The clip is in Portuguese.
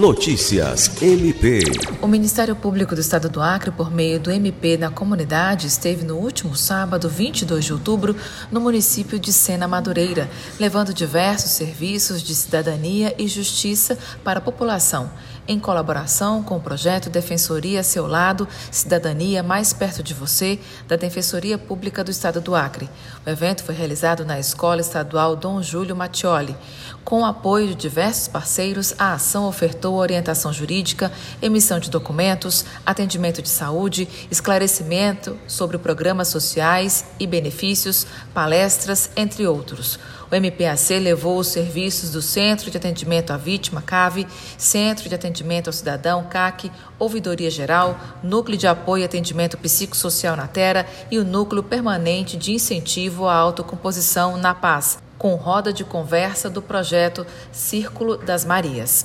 Notícias MP. O Ministério Público do Estado do Acre, por meio do MP na comunidade, esteve no último sábado, 22 de outubro, no município de Sena Madureira, levando diversos serviços de cidadania e justiça para a população, em colaboração com o projeto Defensoria Seu Lado, Cidadania Mais Perto de Você, da Defensoria Pública do Estado do Acre. O evento foi realizado na Escola Estadual Dom Júlio Mattioli. Com o apoio de diversos parceiros, a ação ofertou orientação jurídica, emissão de documentos, atendimento de saúde, esclarecimento sobre programas sociais e benefícios, palestras, entre outros. O MPAC levou os serviços do Centro de Atendimento à Vítima, CAVE, Centro de Atendimento ao Cidadão, CAC, Ouvidoria Geral, Núcleo de Apoio e Atendimento Psicossocial na Terra e o Núcleo Permanente de Incentivo à Autocomposição na Paz com roda de conversa do projeto Círculo das Marias.